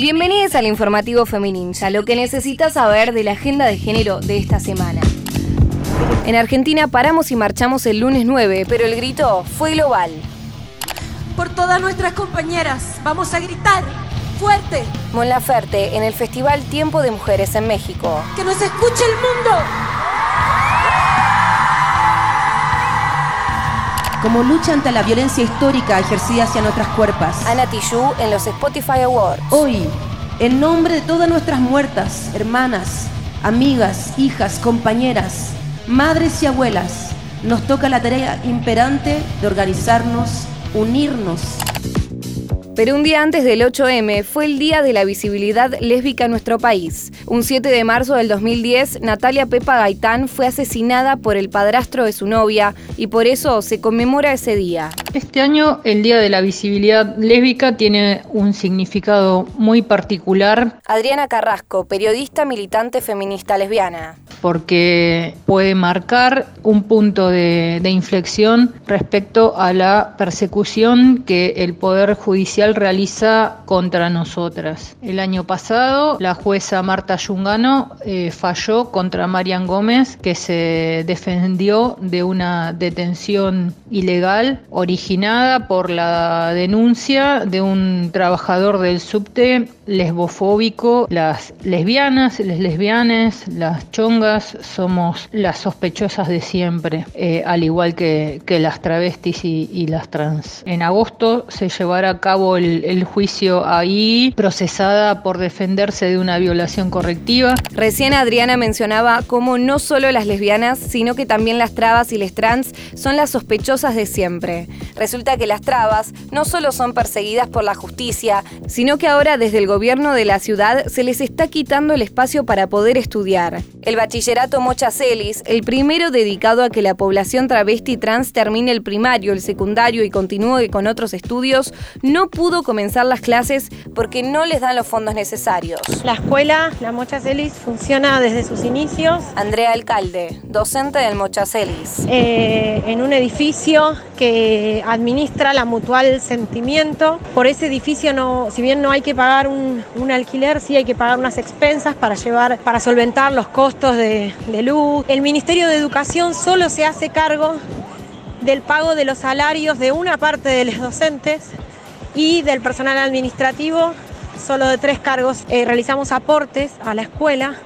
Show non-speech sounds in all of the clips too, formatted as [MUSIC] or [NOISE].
Bienvenidos al informativo Femininja, lo que necesitas saber de la agenda de género de esta semana. En Argentina paramos y marchamos el lunes 9, pero el grito fue global. Por todas nuestras compañeras, vamos a gritar fuerte. Mon Laferte en el Festival Tiempo de Mujeres en México. Que nos escuche el mundo. Como lucha ante la violencia histórica ejercida hacia nuestras cuerpas. Ana Tijoux en los Spotify Awards. Hoy, en nombre de todas nuestras muertas, hermanas, amigas, hijas, compañeras, madres y abuelas, nos toca la tarea imperante de organizarnos, unirnos pero un día antes del 8M fue el Día de la Visibilidad Lésbica en nuestro país. Un 7 de marzo del 2010, Natalia Pepa Gaitán fue asesinada por el padrastro de su novia y por eso se conmemora ese día. Este año el Día de la Visibilidad Lésbica tiene un significado muy particular. Adriana Carrasco, periodista militante feminista lesbiana porque puede marcar un punto de, inflexión respecto a la persecución que el Poder Judicial realiza contra nosotras. El año pasado, la jueza Marta Yungano eh, falló contra Marian Gómez, que se defendió de una detención ilegal originada por la denuncia de un trabajador del subte lesbofóbico. Las lesbianas, les lesbianas, las chongas, somos las sospechosas de siempre, eh, al igual que, las travestis y, las trans. En agosto se llevará a cabo el, juicio ahí, procesada por defenderse de una violación correctiva. Recién Adriana mencionaba cómo no solo las lesbianas, sino que también las trabas y las trans son las sospechosas de siempre. Resulta que las trabas no solo son perseguidas por la justicia, sino que ahora desde el gobierno de la ciudad se les está quitando el espacio para poder estudiar. El bachillerato Mochacelis, el primero dedicado a que la población travesti trans termine el primario, el secundario y continúe con otros estudios, no pudo comenzar las clases porque no les dan los fondos necesarios. La escuela, la Mochacelis, funciona desde sus inicios. Andrea Alcalde, docente del Mochacelis. Eh, en un edificio que administra la Mutual Sentimiento. Por ese edificio, no, si bien no hay que pagar un, un alquiler, sí hay que pagar unas expensas para llevar, para solventar los costos de luz. El Ministerio de Educación solo se hace cargo del pago de los salarios de una parte de los docentes y del personal administrativo, solo de tres cargos. Eh, realizamos aportes a la escuela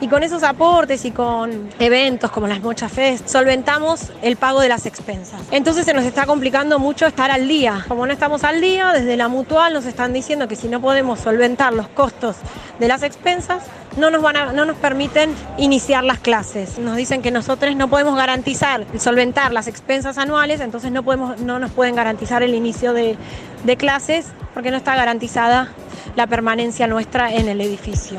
y con esos aportes y con eventos como las Mocha Fest, solventamos el pago de las expensas. Entonces se nos está complicando mucho estar al día. Como no estamos al día, desde la mutual nos están diciendo que si no podemos solventar los costos de las expensas, no nos, van no nos permiten iniciar las clases. Nos dicen que nosotros no podemos garantizar solventar las expensas anuales, entonces no, podemos, no nos pueden garantizar el inicio de clases porque no está garantizada la permanencia nuestra en el edificio.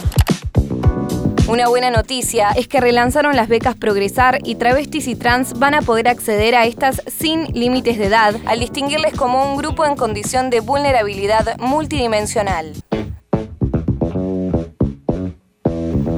Una buena noticia es que relanzaron las becas Progresar y travestis y trans van a poder acceder a estas sin límites de edad al distinguirles como un grupo en condición de vulnerabilidad multidimensional.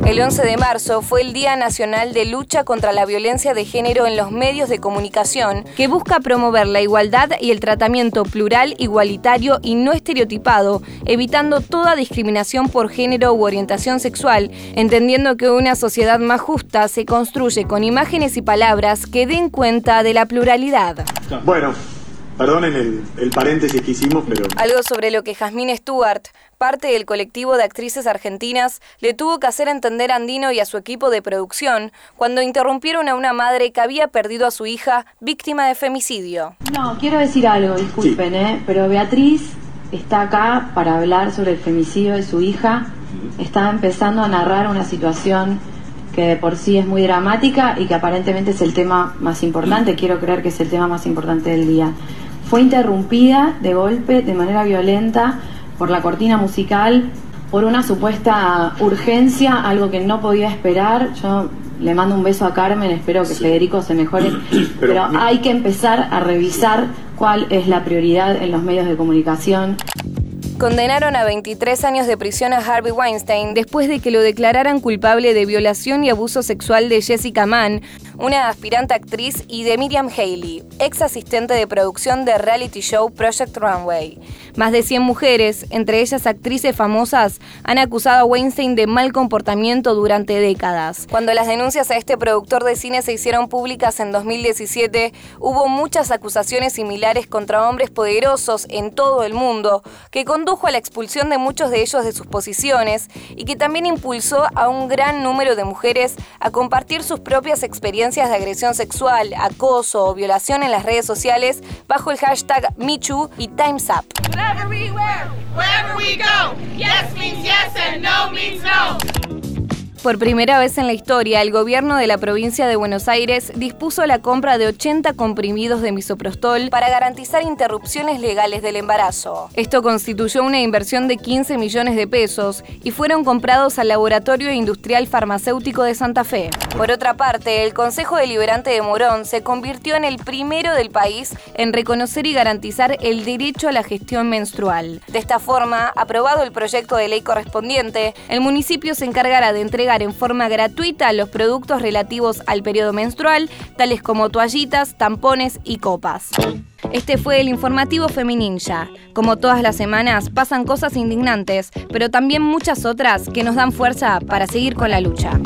El 11 de marzo fue el Día Nacional de Lucha contra la Violencia de Género en los Medios de Comunicación, que busca promover la igualdad y el tratamiento plural, igualitario y no estereotipado, evitando toda discriminación por género u orientación sexual, entendiendo que una sociedad más justa se construye con imágenes y palabras que den cuenta de la pluralidad. Bueno, Perdonen el, el, paréntesis que hicimos, pero... Algo sobre lo que Jasmine Stewart, parte del colectivo de actrices argentinas, le tuvo que hacer entender a Andino y a su equipo de producción cuando interrumpieron a una madre que había perdido a su hija víctima de femicidio. No, quiero decir algo, disculpen, ¿eh? pero Beatriz está acá para hablar sobre el femicidio de su hija. Está empezando a narrar una situación que de por sí es muy dramática y que aparentemente es el tema más importante, quiero creer que es el tema más importante del día fue interrumpida de golpe, de manera violenta, por la cortina musical, por una supuesta urgencia, algo que no podía esperar. Yo le mando un beso a Carmen, espero que Federico se mejore, [CLEARS THROAT] pero hay que empezar a revisar cuál es la prioridad en los medios de comunicación. Condenaron a 23 años de prisión a Harvey Weinstein después de que lo declararan culpable de violación y abuso sexual de Jessica Mann, una aspirante actriz, y de Miriam Haley, ex asistente de producción de reality show Project Runway. Más de 100 mujeres, entre ellas actrices famosas, han acusado a Weinstein de mal comportamiento durante décadas. Cuando las denuncias a este productor de cine se hicieron públicas en 2017, hubo muchas acusaciones similares contra hombres poderosos en todo el mundo, que condujo a la expulsión de muchos de ellos de sus posiciones y que también impulsó a un gran número de mujeres a compartir sus propias experiencias de agresión sexual, acoso o violación en las redes sociales bajo el hashtag MeToo y Time's Up. Por primera vez en la historia, el gobierno de la provincia de Buenos Aires dispuso la compra de 80 comprimidos de misoprostol para garantizar interrupciones legales del embarazo. Esto constituyó una inversión de 15 millones de pesos y fueron comprados al Laboratorio Industrial Farmacéutico de Santa Fe. Por otra parte, el Consejo Deliberante de Morón se convirtió en el primero del país en reconocer y garantizar el derecho a la gestión menstrual. De esta forma, aprobado el proyecto de ley correspondiente, el municipio se encargará de en forma gratuita los productos relativos al periodo menstrual, tales como toallitas, tampones y copas. Este fue el informativo Femininja. Como todas las semanas, pasan cosas indignantes, pero también muchas otras que nos dan fuerza para seguir con la lucha.